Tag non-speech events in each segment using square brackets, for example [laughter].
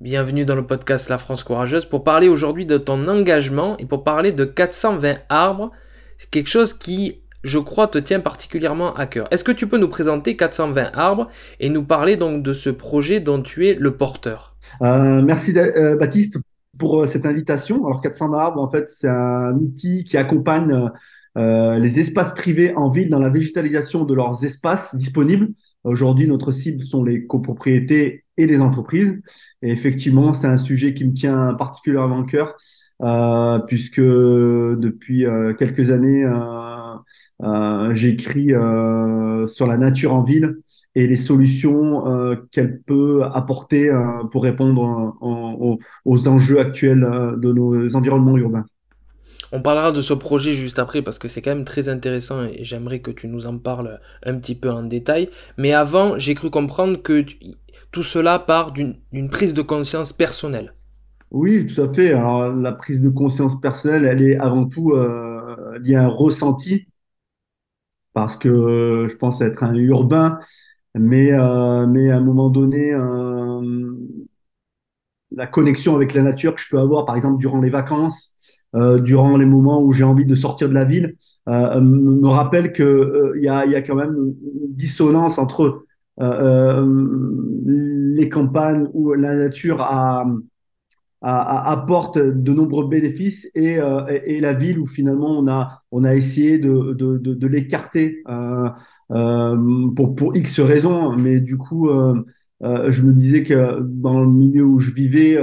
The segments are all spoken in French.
Bienvenue dans le podcast La France Courageuse pour parler aujourd'hui de ton engagement et pour parler de 420 arbres. C'est quelque chose qui, je crois, te tient particulièrement à cœur. Est-ce que tu peux nous présenter 420 arbres et nous parler donc de ce projet dont tu es le porteur? Euh, Merci euh, Baptiste pour euh, cette invitation. Alors 420 arbres, en fait, c'est un outil qui accompagne les espaces privés en ville dans la végétalisation de leurs espaces disponibles. Aujourd'hui, notre cible sont les copropriétés et les entreprises. Et effectivement, c'est un sujet qui me tient particulièrement à cœur, euh, puisque depuis euh, quelques années, j'écris sur la nature en ville et les solutions qu'elle peut apporter pour répondre aux enjeux actuels de nos environnements urbains. On parlera de ce projet juste après parce que c'est quand même très intéressant et j'aimerais que tu nous en parles un petit peu en détail. Mais avant, j'ai cru comprendre que tout cela part d'une prise de conscience personnelle. Oui, tout à fait. Alors, la prise de conscience personnelle, elle est avant tout euh, liée à un ressenti parce que euh, je pense être un urbain, mais, euh, à un moment donné, la connexion avec la nature que je peux avoir, par exemple, durant les vacances, euh, durant les moments où j'ai envie de sortir de la ville, euh, me rappelle qu'il euh, y a quand même une dissonance entre les campagnes où la nature apporte de nombreux bénéfices et, et, la ville où finalement on a, essayé de, l'écarter pour, X raisons. Mais du coup, je me disais que dans le milieu où je vivais,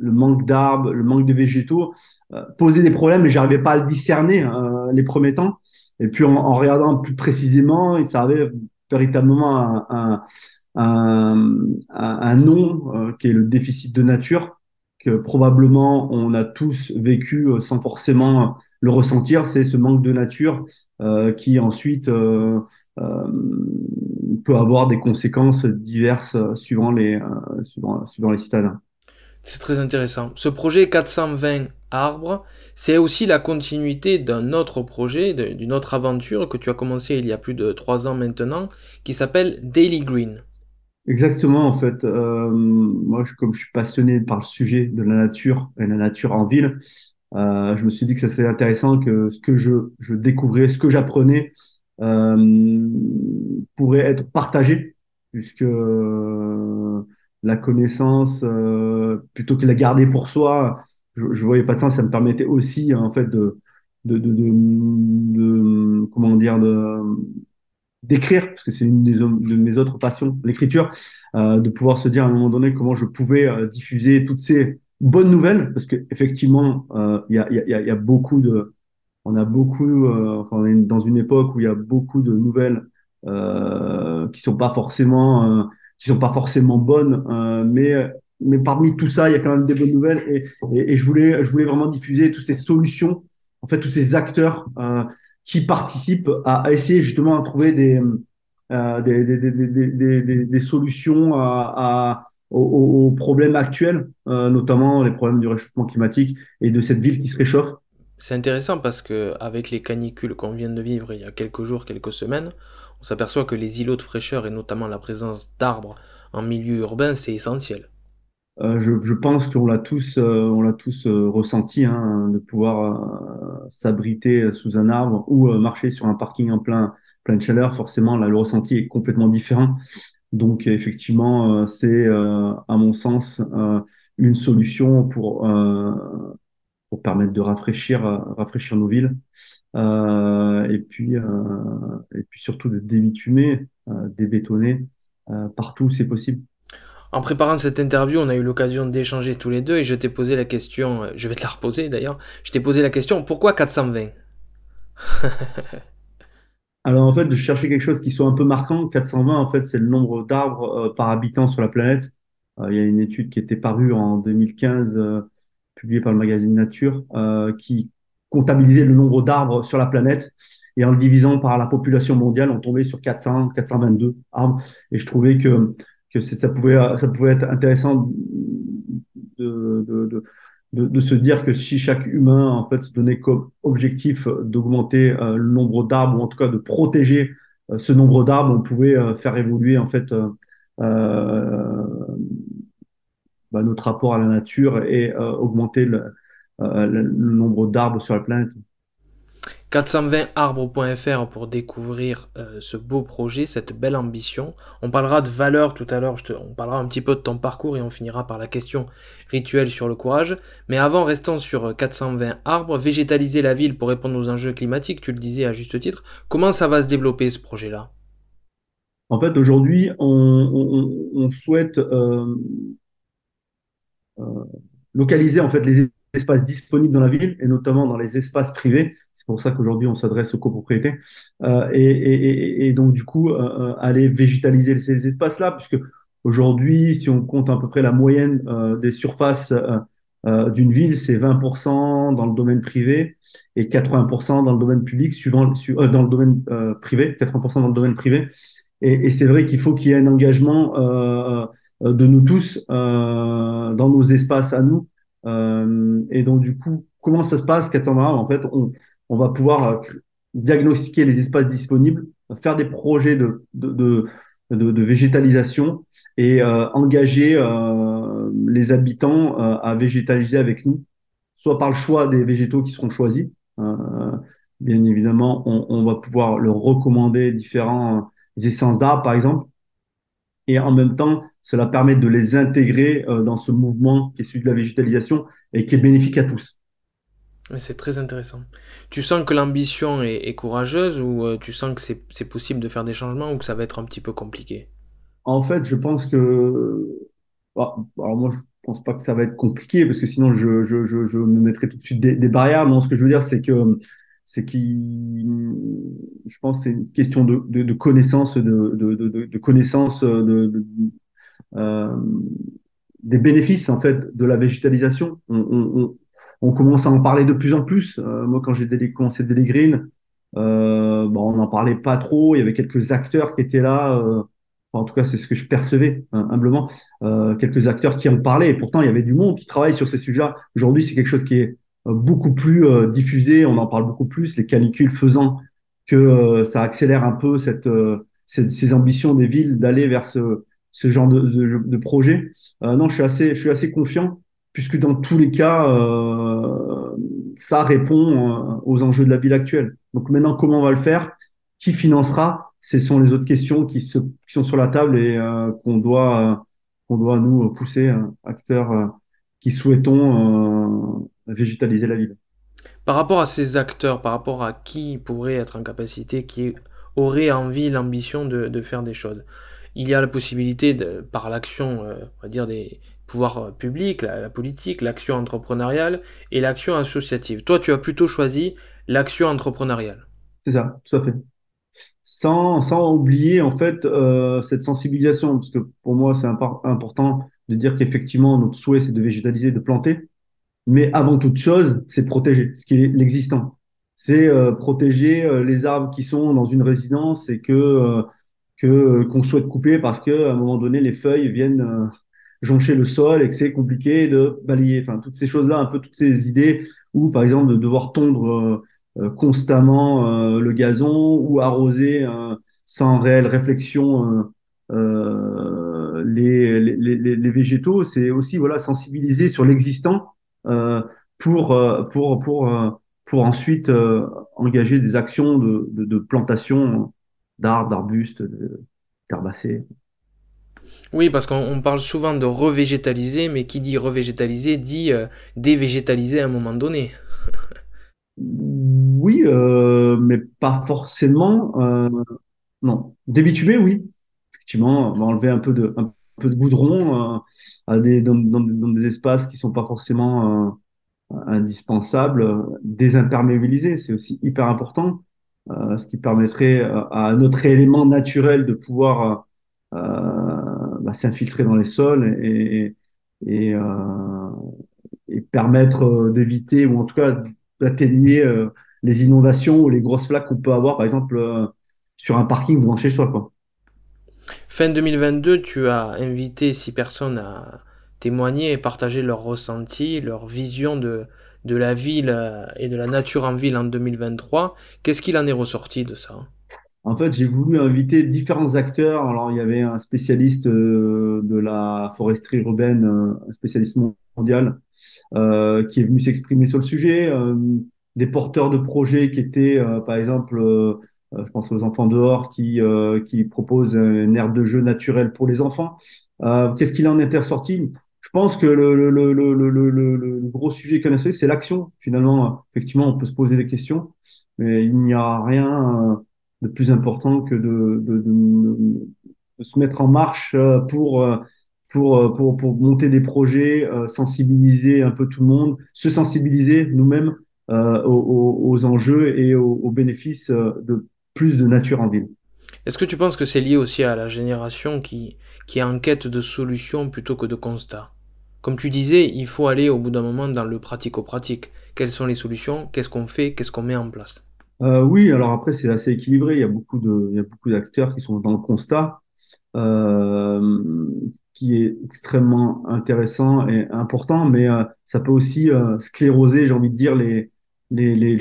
le manque d'arbres, le manque de végétaux, euh, des problèmes, mais j'arrivais pas à le discerner euh, les premiers temps. Et puis en, regardant plus précisément, il avait véritablement un, un, un, nom euh, qui est le déficit de nature, que probablement on a tous vécu sans forcément le ressentir. C'est ce manque de nature qui ensuite peut avoir des conséquences diverses suivant les, suivant les citadins. C'est très intéressant. Ce projet 420 arbres, c'est aussi la continuité d'un autre projet, d'une autre aventure que tu as commencé il y a plus de trois ans maintenant, qui s'appelle Daily Green. Exactement, en fait. Euh, moi, comme je suis passionné par le sujet de la nature et la nature en ville, euh, je me suis dit que serait intéressant que ce que je, je découvrais, ce que j'apprenais, euh, pourrait être partagé, puisque la connaissance euh, plutôt que la garder pour soi. Je, je voyais pas de sens. Ça me permettait aussi en fait de de, de, de, comment dire d'écrire parce que c'est une des, de mes autres passions, l'écriture, euh, de pouvoir se dire à un moment donné comment je pouvais euh, diffuser toutes ces bonnes nouvelles parce que effectivement il y, a, y, a, y, a, beaucoup de on a beaucoup enfin, on est dans une époque où il y a beaucoup de nouvelles qui sont pas forcément qui sont pas forcément bonnes, euh, mais mais parmi tout ça, il y a quand même des bonnes nouvelles et, et, je voulais je voulais vraiment diffuser toutes ces solutions, en fait tous ces acteurs euh, qui participent à, à, essayer justement à trouver des euh, des, des, des, des, des, solutions à, à aux, aux, problèmes actuels, euh, notamment les problèmes du réchauffement climatique et de cette ville qui se réchauffe. C'est intéressant parce que avec les canicules qu'on vient de vivre il y a quelques jours, quelques semaines, on s'aperçoit que les îlots de fraîcheur et notamment la présence d'arbres en milieu urbain, c'est essentiel. Euh, je, pense qu'on l'a tous, euh, on l'a tous euh, ressenti, hein, de pouvoir s'abriter sous un arbre ou marcher sur un parking en plein, plein de chaleur. Forcément, là, le ressenti est complètement différent. Donc, effectivement, c'est, à mon sens, une solution pour pour permettre de rafraîchir, rafraîchir nos villes. Euh, et puis, euh, et puis surtout de débitumer, euh, débétonner partout où c'est possible. En préparant cette interview, on a eu l'occasion d'échanger tous les deux et je t'ai posé la question, je vais te la reposer d'ailleurs, je t'ai posé la question, pourquoi 420 [laughs] Alors en fait, je cherchais quelque chose qui soit un peu marquant. 420, en fait, c'est le nombre d'arbres par habitant sur la planète. il y a une étude qui était parue en 2015, publiée par le magazine Nature, qui comptabilisait le nombre d'arbres sur la planète. Et en le divisant par la population mondiale, on tombait sur 400, 422 arbres. Et je trouvais que, que ça, pouvait, ça pouvait être intéressant de, de, de, se dire que si chaque humain en fait se donnait comme objectif d'augmenter euh, le nombre d'arbres ou en tout cas de protéger euh, ce nombre d'arbres, on pouvait euh, faire évoluer en fait bah, notre rapport à la nature et augmenter le, le nombre d'arbres sur la planète. 420arbres.fr pour découvrir euh, ce beau projet, cette belle ambition. On parlera de valeur tout à l'heure, on parlera un petit peu de ton parcours et on finira par la question rituelle sur le courage. Mais avant, restant sur 420 arbres, végétaliser la ville pour répondre aux enjeux climatiques, tu le disais à juste titre, comment ça va se développer ce projet-là? En fait, aujourd'hui, on, souhaite euh, euh, localiser en fait les espaces disponibles dans la ville et notamment dans les espaces privés. C'est pour ça qu'aujourd'hui on s'adresse aux copropriétés euh, et, donc du coup euh, euh, aller végétaliser ces espaces-là, puisque aujourd'hui, si on compte à peu près la moyenne euh, des surfaces euh, d'une ville, c'est 20% dans le domaine privé et 80% dans le domaine public, suivant dans le domaine privé, 80% dans le domaine privé. Et c'est vrai qu'il faut qu'il y ait un engagement de nous tous dans nos espaces à nous euh, et donc, du coup, comment ça se passe 420 En fait, on, on va pouvoir euh, diagnostiquer les espaces disponibles, faire des projets de, de, de, de, végétalisation et euh, engager euh, les habitants euh, à végétaliser avec nous, soit par le choix des végétaux qui seront choisis. bien évidemment, on, on, va pouvoir leur recommander différents essences d'arbres, par exemple. Et en même temps, cela permet de les intégrer euh, dans ce mouvement qui est celui de la végétalisation et qui est bénéfique à tous. C'est très intéressant. Tu sens que l'ambition est, courageuse ou euh, tu sens que c'est possible de faire des changements ou que ça va être un petit peu compliqué? En fait, je pense que... Ah, alors moi, je pense pas que ça va être compliqué parce que sinon, je, je, je, je me mettrais tout de suite des, des barrières. Non, ce que je veux dire, c'est que c'est qui, je pense, c'est une question de, connaissance, de, de, de, connaissance de, des bénéfices en fait de la végétalisation. On, commence à en parler de plus en plus. Euh, moi, quand j'ai commencé Daily Green, euh, on n'en parlait pas trop. Il y avait quelques acteurs qui étaient là. Euh, en tout cas, c'est ce que je percevais hein, humblement. Quelques acteurs qui en parlaient. Et pourtant, il y avait du monde qui travaille sur ces sujets. Aujourd'hui, c'est quelque chose qui est beaucoup plus diffusé. On en parle beaucoup plus. Les canicules faisant que ça accélère un peu cette, cette, ces ambitions des villes d'aller vers ce, ce genre de, de, projet. Euh, non, je suis assez, je suis assez confiant puisque dans tous les cas, euh, ça répond euh, aux enjeux de la ville actuelle. Donc maintenant, comment on va le faire? Qui financera? Ce sont les autres questions qui, se, qui sont sur la table et euh, qu'on doit, qu'on doit nous pousser, acteurs qui souhaitons végétaliser la ville. Par rapport à ces acteurs, par rapport à qui pourrait être en capacité, qui aurait envie, l'ambition de, de faire des choses il y a la possibilité, de, par l'action, euh, on va dire, des pouvoirs euh, publics, la, politique, l'action entrepreneuriale et l'action associative. Toi, tu as plutôt choisi l'action entrepreneuriale. C'est ça, tout à fait. Sans, sans oublier, en fait, euh, cette sensibilisation, parce que pour moi, c'est important de dire qu'effectivement, notre souhait, c'est de végétaliser, de planter. Mais avant toute chose, c'est protéger ce qui est l'existant. C'est euh, protéger euh, les arbres qui sont dans une résidence et que que euh, qu'on souhaite couper parce que à un moment donné les feuilles viennent joncher le sol et que c'est compliqué de balayer. Enfin, toutes ces choses-là, un peu toutes ces idées ou par exemple de devoir tondre constamment le gazon ou arroser sans réelle réflexion les, les, les, les, végétaux. C'est aussi voilà sensibiliser sur l'existant pour pour pour pour ensuite engager des actions de, de, de plantation d'arbres, d'arbustes, d'herbacées. Oui, parce qu'on parle souvent de revégétaliser, mais qui dit revégétaliser dit euh, dévégétaliser à un moment donné. [laughs] oui, euh, mais pas forcément. Euh, non, débitumer, oui. Effectivement, on va enlever un peu de, un peu de goudron euh, dans, des espaces qui sont pas forcément euh, indispensables. Désimperméabiliser, c'est aussi hyper important. Euh, ce qui permettrait à notre élément naturel de pouvoir bah, s'infiltrer dans les sols et, et, et permettre d'éviter ou en tout cas d'atténuer les inondations ou les grosses flaques qu'on peut avoir, par exemple, sur un parking devant chez soi. Quoi. Fin 2022, tu as invité six personnes à témoigner et partager leurs ressentis, leur vision de, de la ville et de la nature en ville en 2023. Qu'est-ce qu'il en est ressorti de ça? En fait, j'ai voulu inviter différents acteurs. Alors, il y avait un spécialiste de la foresterie urbaine, un spécialiste mondial, euh, qui est venu s'exprimer sur le sujet. Euh, des porteurs de projets qui étaient, euh, par exemple, je pense aux enfants dehors qui, qui proposent une aire de jeu naturelle pour les enfants. Qu'est-ce qu'il en était ressorti? Je pense que le, le, le, le gros sujet qu'on a c'est l'action. Finalement, effectivement, on peut se poser des questions, mais il n'y a rien de plus important que de, de, de, se mettre en marche pour pour, euh, pour, pour monter des projets, euh, sensibiliser un peu tout le monde, se sensibiliser nous-mêmes euh, aux, aux, enjeux et aux, bénéfices de plus de nature en ville. Est-ce que tu penses que c'est lié aussi à la génération qui, qui est en quête de solutions plutôt que de constats? Comme tu disais, il faut aller au bout d'un moment dans le pratico-pratique. Quelles sont les solutions? Qu'est-ce qu'on fait? Qu'est-ce qu'on met en place? Euh, Oui, alors après, c'est assez équilibré. Il y a beaucoup de, il y a beaucoup d'acteurs qui sont dans le constat euh, qui est extrêmement intéressant et important, mais euh, ça peut aussi scléroser, j'ai envie de dire, les, les, les,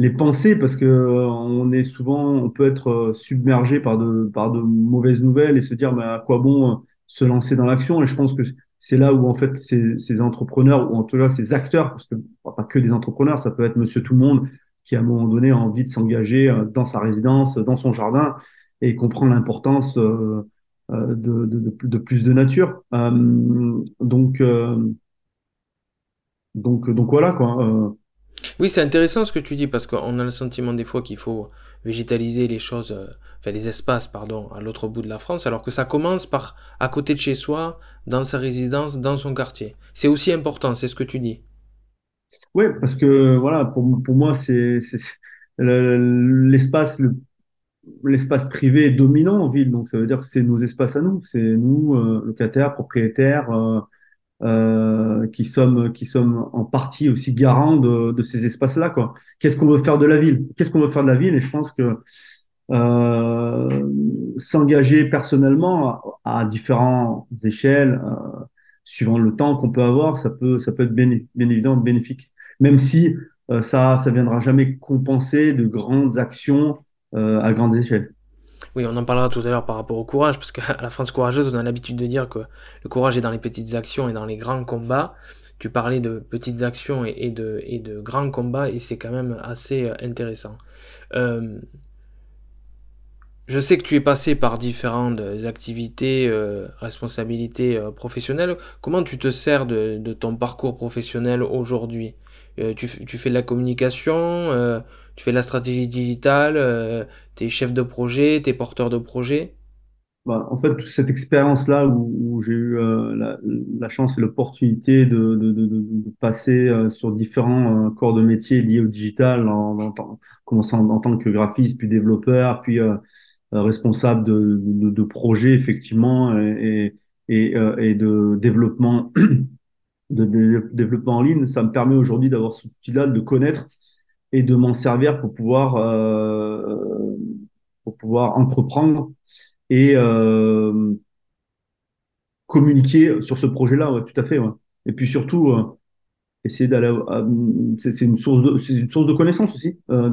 les pensées, parce que euh, on est souvent, on peut être submergé par de, par de mauvaises nouvelles et se dire, mais à quoi bon se lancer dans l'action? Et je pense que c'est là où en fait ces, ces, entrepreneurs ou en tout cas ces acteurs, parce que pas que des entrepreneurs, ça peut être Monsieur tout le monde qui à un moment donné a envie de s'engager dans sa résidence, dans son jardin et comprend l'importance euh, euh, de, de, de, plus de nature. Euh, donc, donc, donc voilà quoi. Oui, c'est intéressant ce que tu dis parce qu'on a le sentiment des fois qu'il faut végétaliser les choses, enfin les espaces, pardon, à l'autre bout de la France, alors que ça commence par à côté de chez soi, dans sa résidence, dans son quartier. C'est aussi important, c'est ce que tu dis. Oui, parce que voilà, pour, pour moi, c'est l'espace le l'espace privé est dominant en ville, donc ça veut dire que c'est nos espaces à nous, c'est nous, euh, locataires, propriétaires, euh, euh, qui sommes qui sommes en partie aussi garants de, de ces espaces-là. Quoi. Qu'est-ce qu'on veut faire de la ville? Qu'est-ce qu'on veut faire de la ville? Et je pense que euh, s'engager personnellement à, différentes échelles, euh, suivant le temps qu'on peut avoir, ça peut ça peut être bien, bien évidemment bénéfique. Même si euh, ça ça viendra jamais compenser de grandes actions euh, à grande échelle. Oui, on en parlera tout à l'heure par rapport au courage, parce qu'à [laughs] la France courageuse, on a l'habitude de dire que le courage est dans les petites actions et dans les grands combats. Tu parlais de petites actions et, de, grands combats, et c'est quand même assez euh, intéressant. Euh, je sais que tu es passé par différentes activités, responsabilités professionnelles. Comment tu te sers de, de ton parcours professionnel aujourd'hui? Tu, tu, fais de la communication tu fais la stratégie digitale, euh, tu es chef de projet, tu es porteur de projet? Bah, En fait, toute cette expérience-là où, j'ai eu euh, la, chance et l'opportunité de, de, de, de, passer euh, sur différents corps de métier liés au digital, en, en, commençant en, tant que graphiste, puis développeur, puis responsable de, de, projets, effectivement, et de développement. [clears throat] de développement en ligne, ça me permet aujourd'hui d'avoir ce outil-là, de connaître et de m'en servir pour pouvoir, euh, pour pouvoir entreprendre et euh, communiquer sur ce projet-là. Ouais, tout à fait. Ouais. Et puis surtout, euh, essayer d'aller. c'est une source de, c'est une source de connaissance aussi. Euh,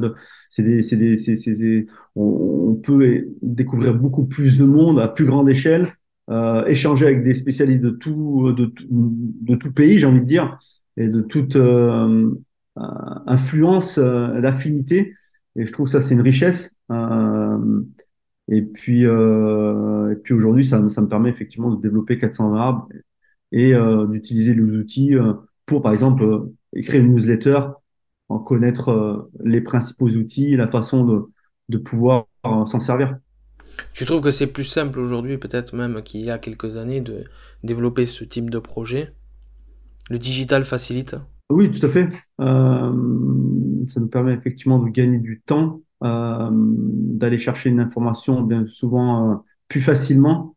des, on, peut découvrir beaucoup plus de monde à plus grande échelle. Euh, échanger avec des spécialistes de tout, de, de tout pays, j'ai envie de dire, et de toute, euh, euh, influence l'affinité. Euh, et je trouve ça, c'est une richesse. Euh, et puis, et puis aujourd'hui, ça, ça, me permet effectivement de développer 420 arbres et d'utiliser les outils pour, par exemple, écrire une newsletter, en connaître les principaux outils, la façon de, de pouvoir s'en servir. Tu trouves que c'est plus simple aujourd'hui, peut-être même qu'il y a quelques années, de développer ce type de projet? Le digital facilite? Oui, tout à fait. Euh, ça nous permet effectivement de gagner du temps, euh, d'aller chercher une information bien souvent euh, plus facilement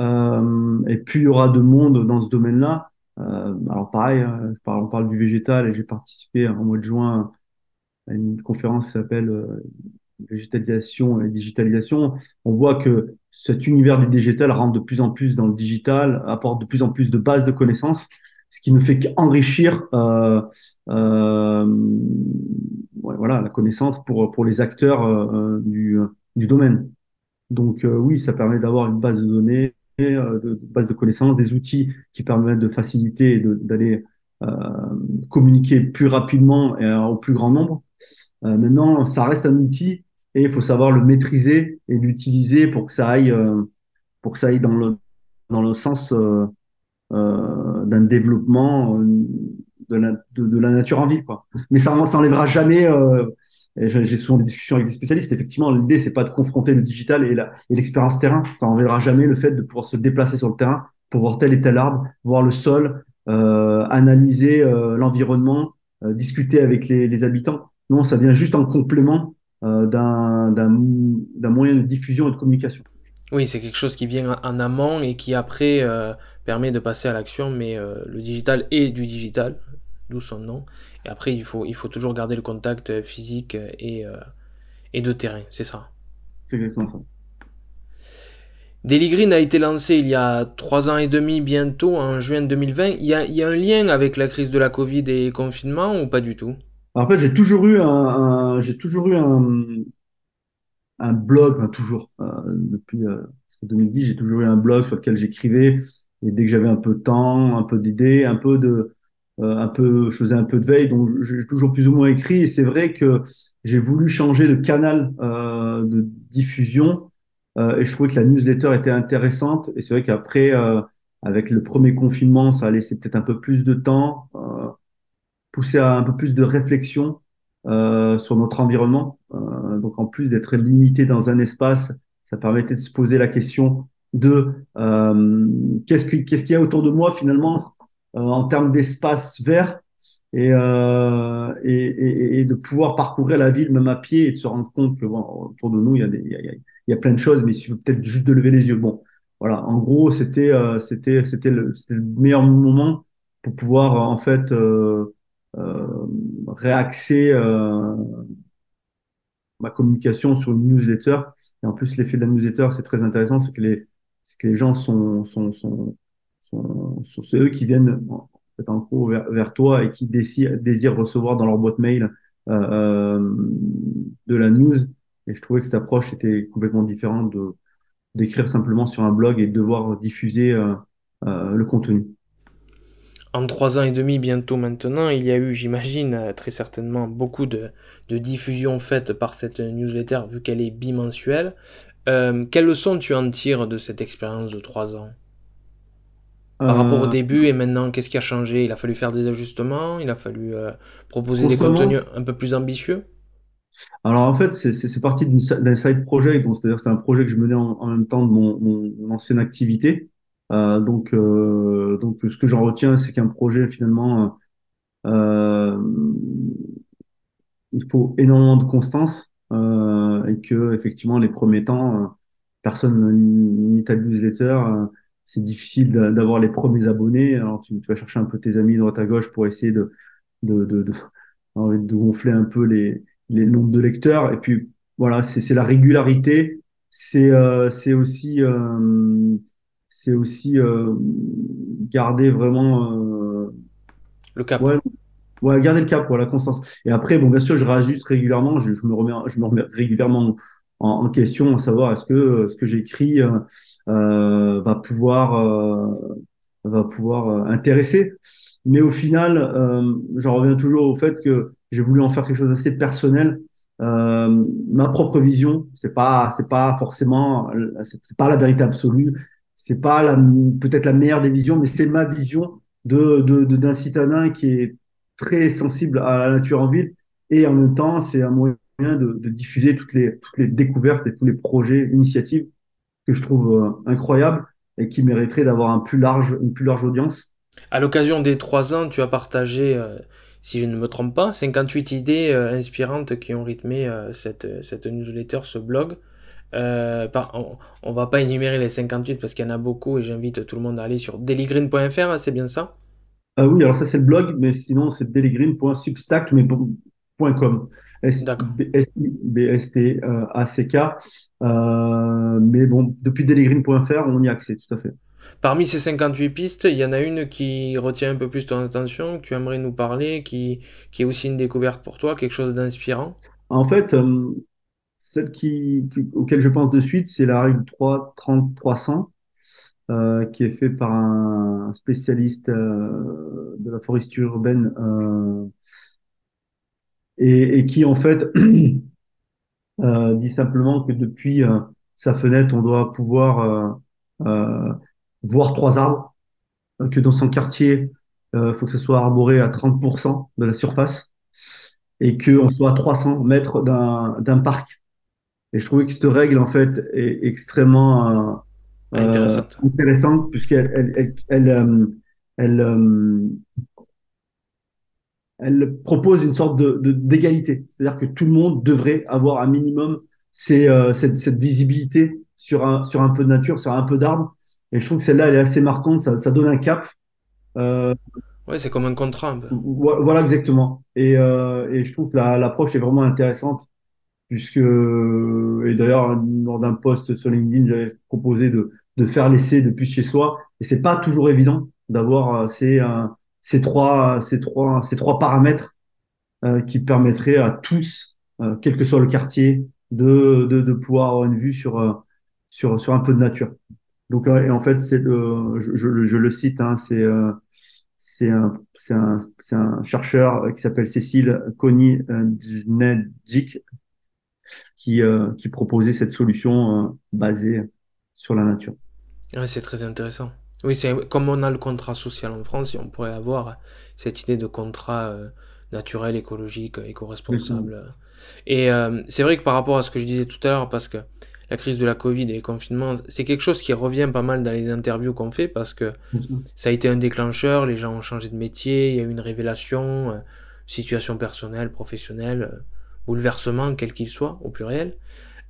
Euh, et plus il y aura de monde dans ce domaine-là. Euh, alors pareil, hein, on parle du végétal et j'ai participé en mois de juin à une conférence qui s'appelle euh, végétalisation et digitalisation. On voit que cet univers du digital rentre de plus en plus dans le digital, apporte de plus en plus de bases de connaissances, ce qui ne fait qu'enrichir euh, euh, voilà, la connaissance pour, pour les acteurs euh, du, du domaine. Donc oui, ça permet d'avoir une base de données, de, base de connaissances, des outils qui permettent de faciliter et d'aller communiquer plus rapidement et au plus grand nombre. maintenant, ça reste un outil et il faut savoir le maîtriser et l'utiliser pour que ça aille, euh, pour que ça aille dans le, dans le sens euh, euh, d'un développement de la, de, la, nature en ville. Mais ça n'enlèvera jamais. J'ai souvent des discussions avec des spécialistes. Effectivement, l'idée, c'est pas de confronter le digital et l'expérience terrain. Ça n'enlèvera jamais le fait de pouvoir se déplacer sur le terrain pour voir tel et tel arbre, voir le sol, analyser l'environnement, discuter avec les, habitants. Non, ça vient juste en complément euh, d'un moyen de diffusion et de communication. Oui, c'est quelque chose qui vient en amont et qui après euh, permet de passer à l'action, mais euh, le digital est du digital, d'où son nom. Et après, il faut, il faut toujours garder le contact physique et, et de terrain, c'est ça. C'est exactement ça. Daily Green a été lancé il y a trois ans et demi bientôt, en juin 2020. Il y a, il y a un lien avec la crise de la Covid et confinement ou pas du tout? En fait, j'ai toujours eu un, j'ai toujours eu un, un blog, enfin, toujours, euh, depuis euh, 2010, j'ai toujours eu un blog sur lequel j'écrivais. Et dès que j'avais un peu de temps, un peu d'idées, un peu de, euh, un peu, je faisais un peu de veille, donc j'ai toujours plus ou moins écrit. Et c'est vrai que j'ai voulu changer de canal euh, de diffusion. Euh, et je trouvais que la newsletter était intéressante. Et c'est vrai qu'après, avec le premier confinement, ça a laissé peut-être un peu plus de temps pousser à un peu plus de réflexion euh, sur notre environnement. Euh, donc en plus d'être limité dans un espace, ça permettait de se poser la question de euh, qu'est-ce qu'il y a autour de moi finalement euh, en termes d'espace vert et, euh, et, et, et, de pouvoir parcourir la ville même à pied et de se rendre compte que bon, autour de nous il y a, des, il y a, il y a plein de choses, mais il suffit peut-être juste de lever les yeux. Bon, voilà. En gros, c'était euh, c'était c'était le, le meilleur moment pour pouvoir en fait euh, euh, réaxer euh, ma communication sur une newsletter. Et en plus, l'effet de la newsletter, c'est très intéressant, c'est que les, que les gens sont, sont, sont, sont, c'est eux qui viennent en, en gros vers, toi et qui désirent, recevoir dans leur boîte mail euh, de la news. Et je trouvais que cette approche était complètement différente d'écrire simplement sur un blog et de devoir diffuser euh, le contenu en trois ans et demi bientôt maintenant, il y a eu, j'imagine, euh, très certainement beaucoup de, de diffusions faites par cette newsletter, vu qu'elle est bimensuelle. Euh, quelles leçons tu en tires de cette expérience de trois ans? Par rapport au euh, début et maintenant, qu'est-ce qui a changé? Il a fallu faire des ajustements, il a fallu proposer des contenus un peu plus ambitieux? Alors en fait, c'est parti d'un side project, c'est-à-dire c'est un projet que je menais en, même temps de mon, mon ancienne activité. Euh, donc, euh, donc, ce que j'en retiens, c'est qu'un projet, finalement, euh, il faut énormément de constance et que, effectivement, les premiers temps, personne n'y ta newsletter. c'est difficile d'avoir les premiers abonnés. Alors, tu, vas chercher un peu tes amis droite à gauche pour essayer de, de, de, de, [laughs] de gonfler un peu les, les nombres de lecteurs. Et puis, voilà, c'est la régularité. C'est euh, aussi euh, c'est aussi euh, garder vraiment euh, le cap. Ouais, garder le cap, la constance. Et après, bon, bien sûr, je réajuste régulièrement, je, me remets, je me remets régulièrement en, question, à savoir est-ce que ce que j'écris euh, va pouvoir va pouvoir intéresser. Mais au final, j'en reviens toujours au fait que j'ai voulu en faire quelque chose d'assez personnel. ma propre vision, c'est pas c'est pas forcément c'est pas la vérité absolue c'est pas peut-être la meilleure des visions, mais c'est ma vision de, d'un citadin qui est très sensible à la nature en ville et en même temps, c'est un moyen de, diffuser toutes les, découvertes et tous les projets, initiatives que je trouve euh, incroyables et qui mériteraient d'avoir un plus large, une plus large audience. À l'occasion des trois ans, tu as partagé, euh, si je ne me trompe pas, 58 idées euh, inspirantes qui ont rythmé cette, newsletter, ce blog. On, on, va pas énumérer les 58 parce qu'il y en a beaucoup et j'invite tout le monde à aller sur dailygreen.fr, c'est bien ça? Euh, Oui, alors ça c'est le blog, mais sinon c'est dailygreen.substack, mais .com. B-S-T-A-C-K. Euh, mais bon, depuis dailygreen.fr, on y a accès, tout à fait. Parmi ces 58 pistes, il y en a une qui retient un peu plus ton attention, que tu aimerais nous parler, qui, qui est aussi une découverte pour toi, quelque chose d'inspirant En fait, euh, celle qui, auquel je pense de suite, c'est la règle 3 30 300 euh, qui est fait par un spécialiste euh, de la foresterie urbaine et, et, qui en fait [clears throat] dit simplement que depuis sa fenêtre, on doit pouvoir voir trois arbres, que dans son quartier, il euh, faut que ce soit arboré à 30% de la surface et qu'on soit à 300 mètres d'un parc. Et je trouvais que cette règle, en fait, est extrêmement euh, intéressante, intéressante puisqu'elle elle, elle, elle, euh, elle, propose une sorte d'égalité. De, d'égalité C'est-à-dire que tout le monde devrait avoir un minimum ces, cette, cette, visibilité sur un, sur un peu de nature, sur un peu d'arbres, et je trouve que celle-là, elle est assez marquante, ça, ça donne un cap. Euh, ouais, c'est comme un contrat. Un peu. Voilà, exactement. Et, euh, et je trouve que l'approche est vraiment intéressante, puisque, et d'ailleurs, lors d'un post sur LinkedIn, j'avais proposé de, de faire l'essai depuis chez soi, et c'est pas toujours évident d'avoir euh, ces, euh, ces, trois, ces, trois, ces trois paramètres euh, qui permettraient à tous, euh, quel que soit le quartier, de, de, de pouvoir avoir une vue sur, sur, sur un peu de nature. Donc, euh, et en fait, c'est le, je, je, le cite, hein, c'est euh, c'est un, un, un, chercheur qui s'appelle Cécile Koni-Djic qui, euh, qui proposait cette solution euh, basée sur la nature. Ouais, c'est très intéressant. Oui, c'est comme on a le contrat social en France, on pourrait avoir cette idée de contrat euh, naturel, écologique, éco-responsable. Et euh, c'est vrai que par rapport à ce que je disais tout à l'heure, parce que la crise de la Covid et les confinements, c'est quelque chose qui revient pas mal dans les interviews qu'on fait parce que ça a été un déclencheur, les gens ont changé de métier, il y a eu une révélation, euh, situation personnelle, professionnelle, euh, bouleversement, quel qu'il soit, au pluriel.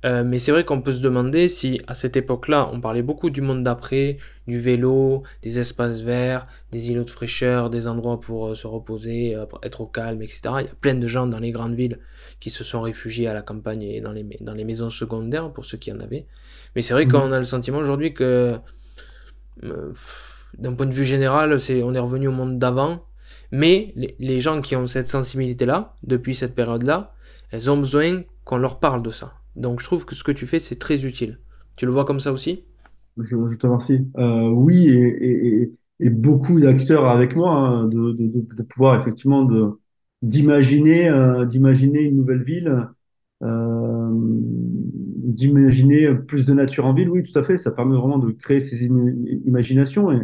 Euh, mais c'est vrai qu'on peut se demander si à cette époque-là, on parlait beaucoup du monde d'après, du vélo, des espaces verts, des îlots de fraîcheur, des endroits pour se reposer, être au calme, etc. Il y a plein de gens dans les grandes villes qui se sont réfugiés à la campagne et dans les, dans les maisons secondaires, pour ceux qui en avaient. Mais c'est vrai mmh. qu'on a le sentiment aujourd'hui que, euh, d'un point de vue général, c'est, on est revenu au monde d'avant. Mais les, les, gens qui ont cette sensibilité-là, depuis cette période-là, elles ont besoin qu'on leur parle de ça. Donc je trouve que ce que tu fais, c'est très utile. Tu le vois comme ça aussi? Je, te remercie. Euh, oui, et, beaucoup d'acteurs avec moi, hein, de, pouvoir effectivement d'imaginer euh, d'imaginer une nouvelle ville, euh, d'imaginer plus de nature en ville. Oui, tout à fait. Ça permet vraiment de créer ces imaginations et,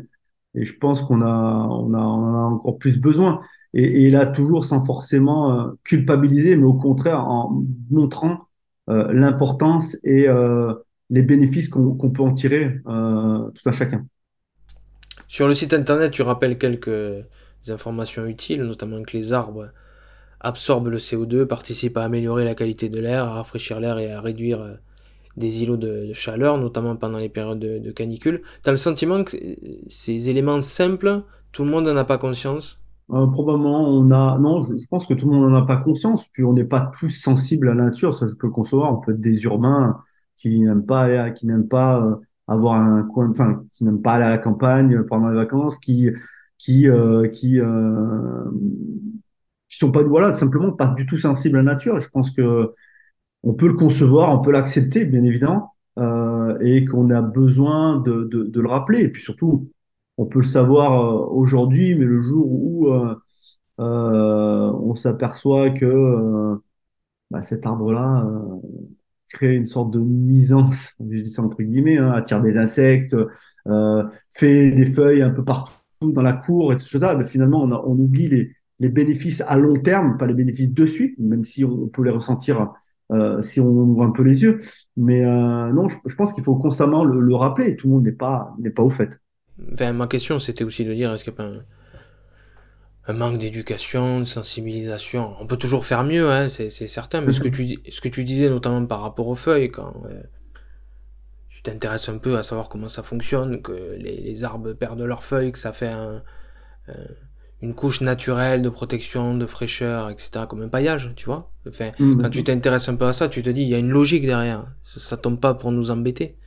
je pense qu'on a, a, on a encore plus besoin. Et, là, toujours sans forcément culpabiliser, mais au contraire en montrant l'importance et euh, les bénéfices qu'on peut en tirer euh, tout un chacun. Sur le site internet, tu rappelles quelques informations utiles, notamment que les arbres absorbe le CO2, participe à améliorer la qualité de l'air, à rafraîchir l'air et à réduire euh, des îlots de, chaleur, notamment pendant les périodes de, canicule. Tu as le sentiment que ces éléments simples, tout le monde n'en a pas conscience? Euh, probablement, on a. Non, je, pense que tout le monde n'en a pas conscience. Puis on n'est pas tous sensibles à la nature. Ça, je peux le concevoir. On peut être des urbains qui n'aiment pas, qui n'aiment pas euh, avoir un coin, enfin, qui n'aiment pas aller à la campagne pendant les vacances, qui, qui, qui, qui sont pas voilà simplement pas du tout sensibles à la nature. Je pense que on peut le concevoir, on peut l'accepter, bien évidemment, euh, et qu'on a besoin de, le rappeler. Et puis surtout, on peut le savoir euh, aujourd'hui, mais le jour où euh, euh on s'aperçoit que bah, cet arbre-là crée une sorte de nuisance, je dis ça entre guillemets, hein, attire des insectes, fait des feuilles un peu partout dans la cour et tout ça, mais finalement on, a, on oublie les, bénéfices à long terme, pas les bénéfices de suite, même si on peut les ressentir si on ouvre un peu les yeux. Mais non, je, pense qu'il faut constamment le, rappeler. Tout le monde n'est pas n'est pas au fait. Enfin, ma question, c'était aussi de dire est-ce qu'il y a pas un, manque d'éducation, de sensibilisation? On peut toujours faire mieux, hein, c'est certain. Mais ce que tu ce que tu disais notamment par rapport aux feuilles, quand euh, t'intéresses un peu à savoir comment ça fonctionne, que les, arbres perdent leurs feuilles, que ça fait une couche naturelle de protection, de fraîcheur, etc., comme un paillage, tu vois? Enfin, mmh, quand tu t'intéresses un peu à ça, tu te dis, il y a une logique derrière. Ça, ça tombe pas pour nous embêter.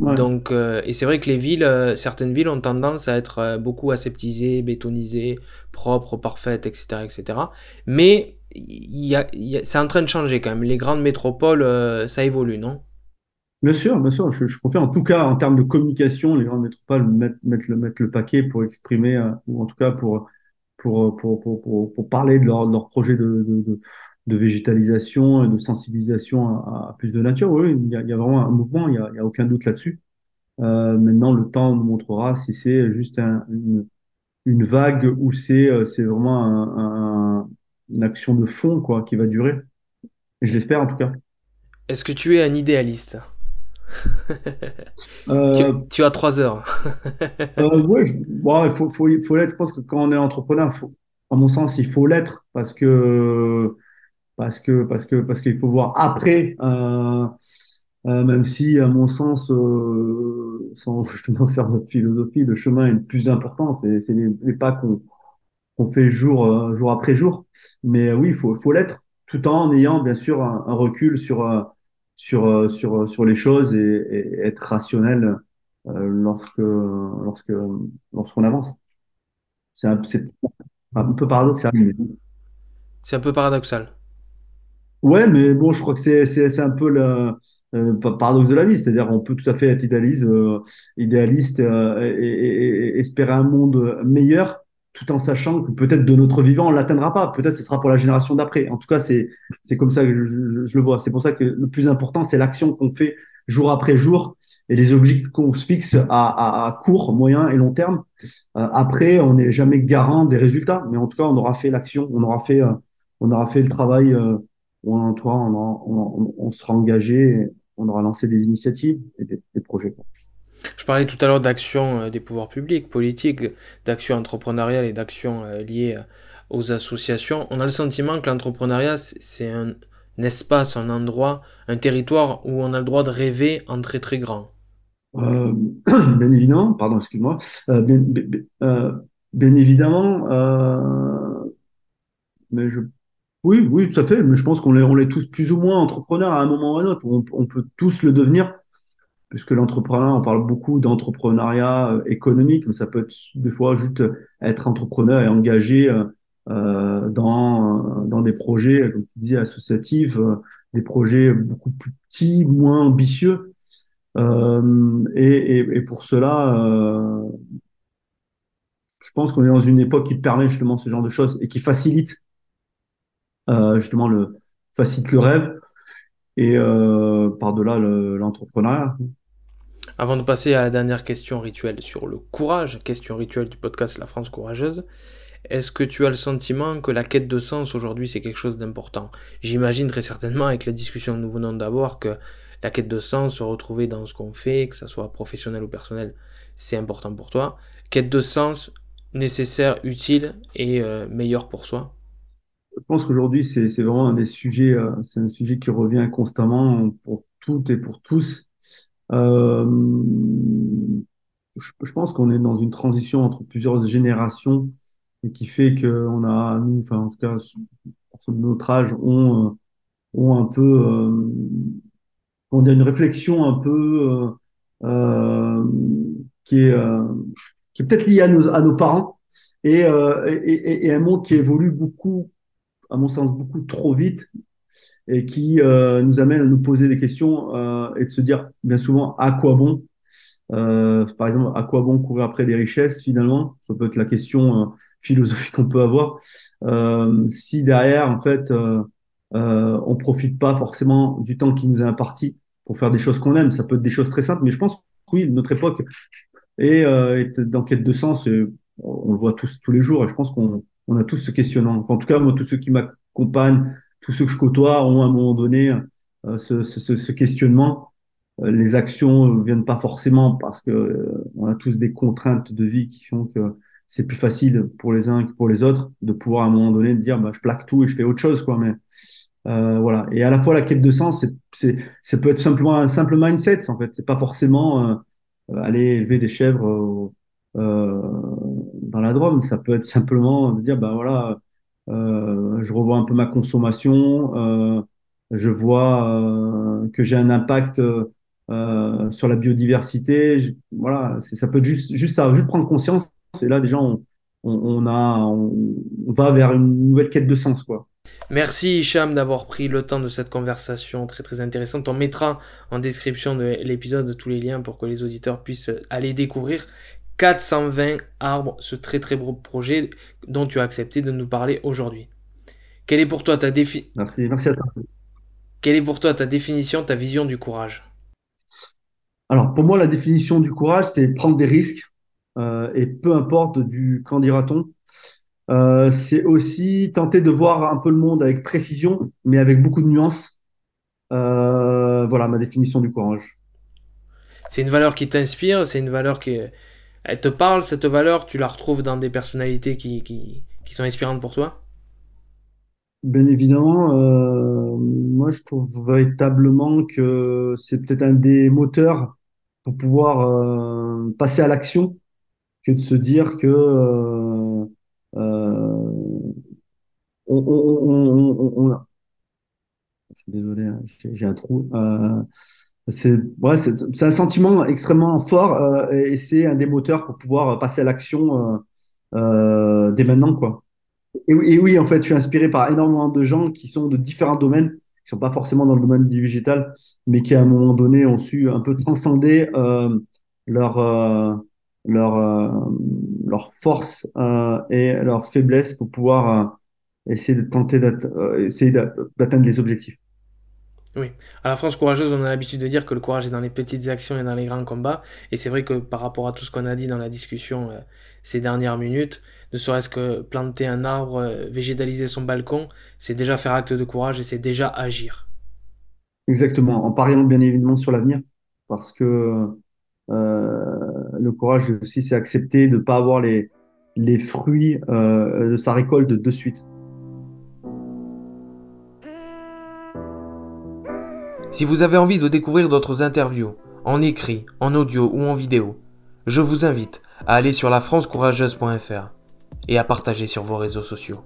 Donc, euh, et c'est vrai que les villes, euh, certaines villes ont tendance à être euh, beaucoup aseptisées, bétonisées, propres, parfaites, etc., etc. Mais il y a, c'est en train de changer quand même. Les grandes métropoles, ça évolue, non? Bien sûr, bien sûr. Je, je confie en tout cas en termes de communication, les grandes métropoles mettent, mettent, le, mettent le paquet pour exprimer, ou en tout cas pour, pour, pour, pour, pour, parler de leur, de leur projet de, de de végétalisation et de sensibilisation à, plus de nature. Oui, il y, a, vraiment un mouvement, il n'y a, aucun doute là-dessus. Euh, maintenant, le temps nous montrera si c'est juste une, une, vague ou c'est euh, c'est vraiment un, une action de fond quoi, qui va durer. Je l'espère en tout cas. Est-ce que tu es un idéaliste? [laughs] Euh, tu, as trois heures. oui, il faut, faut, faut l'être. Je pense que quand on est entrepreneur, faut, à mon sens, il faut l'être parce que parce que parce que parce qu'il faut voir après euh, euh, même si à mon sens euh, sans [laughs] justement faire de philosophie le chemin est le plus important. C'est les, pas qu'on qu'on fait jour jour après jour. Mais oui il faut faut l'être tout en ayant bien sûr un, recul sur sur sur sur les choses et, être rationnel lorsque lorsque lorsqu'on avance. C'est un peu paradoxal. C'est un peu paradoxal Ouais, mais bon, je crois que c'est un peu le euh, paradoxe de la vie, c'est-à-dire on peut tout à fait être idéaliste, euh, idéaliste euh, et, espérer un monde meilleur, tout en sachant que peut-être de notre vivant on l'atteindra pas, peut-être ce sera pour la génération d'après. En tout cas, c'est c'est comme ça que je, je, je le vois. C'est pour ça que le plus important, c'est l'action qu'on fait jour après jour et les objectifs qu'on se fixe à, à, à, court, moyen et long terme. après, on n'est jamais garant des résultats, mais en tout cas, on aura fait l'action, on aura fait on aura fait le travail on, toi, on, on, sera engagé, on aura lancé des initiatives et des, projets. Je parlais tout à l'heure d'action euh, des pouvoirs publics, politiques, d'action entrepreneuriale et d'action euh, liées euh, aux associations. On a le sentiment que l'entrepreneuriat, c'est un, espace, un endroit, un territoire où on a le droit de rêver en très très grand. Euh, [clears throat] bien évidemment, pardon, excuse-moi. Euh, bien, euh, bien, évidemment, mais je oui, oui, tout à fait. Mais je pense qu'on est, on est tous plus ou moins entrepreneurs à un moment ou à un autre. On, on peut tous le devenir, puisque l'entrepreneur, on parle beaucoup d'entrepreneuriat euh, économique, mais ça peut être des fois juste être entrepreneur et engagé euh, euh dans, dans des projets, comme tu dis, associatifs, euh, des projets beaucoup plus petits, moins ambitieux. Euh, et, et, et, pour cela, je pense qu'on est dans une époque qui permet justement ce genre de choses et qui facilite euh, justement le facilite le rêve et euh, par-delà l'entrepreneuriat. Avant de passer à la dernière question rituelle sur le courage, question rituelle du podcast La France courageuse, est-ce que tu as le sentiment que la quête de sens aujourd'hui c'est quelque chose d'important? J'imagine très certainement avec la discussion que nous venons d'avoir que la quête de sens, se retrouver dans ce qu'on fait, que ce soit professionnel ou personnel, c'est important pour toi. Quête de sens nécessaire, utile et euh, meilleur pour soi? Je pense qu'aujourd'hui, c'est vraiment un des sujets, euh, c'est un sujet qui revient constamment pour toutes et pour tous. Euh, je, pense qu'on est dans une transition entre plusieurs générations et qui fait qu'on a, nous, enfin, en tout cas, notre âge, ont, euh, ont un peu, euh, on a une réflexion un peu euh, qui est, qui est peut-être liée à nos, à nos parents et, et, et, un monde qui évolue beaucoup à mon sens, beaucoup trop vite et qui euh, nous amène à nous poser des questions euh, et de se dire bien souvent à quoi bon? Euh, par exemple, à quoi bon courir après des richesses finalement? Ça peut être la question euh, philosophique qu'on peut avoir. Euh, si derrière, en fait, euh, on profite pas forcément du temps qui nous est imparti pour faire des choses qu'on aime, ça peut être des choses très simples. Mais je pense oui, notre époque est, est dans quête de sens. Et on le voit tous tous les jours. Et je pense qu'on on a tous ce questionnement. en tout cas, moi, tous ceux qui m'accompagnent, tous ceux que je côtoie ont à un moment donné euh, ce, questionnement. Euh, les actions ne viennent pas forcément parce que euh, on a tous des contraintes de vie qui font que c'est plus facile pour les uns que pour les autres de pouvoir à un moment donné dire bah, je plaque tout et je fais autre chose quoi mais voilà. Et à la fois la quête de sens, c'est, ça peut être simplement un simple mindset en fait. C'est pas forcément aller élever des chèvres dans la Drôme. Ça peut être simplement de dire ben voilà, je revois un peu ma consommation, je vois que j'ai un impact euh, sur la biodiversité. voilà, ça peut être juste, juste ça, juste prendre conscience. Et là, déjà, on, on, a, on, va vers une nouvelle quête de sens, quoi. Merci Hicham d'avoir pris le temps de cette conversation très très intéressante. On mettra en description de l'épisode tous les liens pour que les auditeurs puissent aller découvrir 420 arbres, ce très très beau projet dont tu as accepté de nous parler aujourd'hui. Quelle est pour toi ta défi... Merci, merci à toi. Quelle est pour toi ta définition, ta vision du courage? Alors, pour moi, la définition du courage, c'est prendre des risques, euh, et peu importe du qu'en dira-t-on. Euh, c'est aussi tenter de voir un peu le monde avec précision, mais avec beaucoup de nuances. Euh, voilà ma définition du courage. C'est une valeur qui t'inspire, c'est une valeur qui elle te parle, cette valeur, tu la retrouves dans des personnalités qui, qui, qui sont inspirantes pour toi Bien évidemment, moi je trouve véritablement que c'est peut-être un des moteurs pour pouvoir euh, passer à l'action que de se dire que euh, euh, on, on, on, on, je suis désolé, hein, j'ai un trou. Euh, c'est ouais, c'est un sentiment extrêmement fort euh, et c'est un des moteurs pour pouvoir passer à l'action euh, dès maintenant, quoi. Et, oui, en fait, je suis inspiré par énormément de gens qui sont de différents domaines sont pas forcément dans le domaine du végétal, mais qui à un moment donné ont su un peu transcender euh, leur, euh, leur, euh, leur force et leur faiblesse pour pouvoir essayer de tenter d'atteindre les objectifs. Oui. À la France courageuse, on a l'habitude de dire que le courage est dans les petites actions et dans les grands combats. Et c'est vrai que par rapport à tout ce qu'on a dit dans la discussion ces dernières minutes, ne serait-ce que planter un arbre, euh, végétaliser son balcon, c'est déjà faire acte de courage et c'est déjà agir. Exactement, en pariant bien évidemment sur l'avenir, parce que euh, le courage aussi, c'est accepter de ne pas avoir les, fruits euh, de sa récolte de suite. Si vous avez envie de découvrir d'autres interviews, en écrit, en audio ou en vidéo, je vous invite à aller sur lafrancecourageuse.fr et à partager sur vos réseaux sociaux.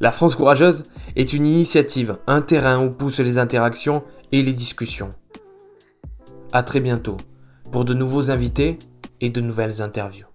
La France courageuse est une initiative, un terrain où poussent les interactions et les discussions. À très bientôt pour de nouveaux invités et de nouvelles interviews.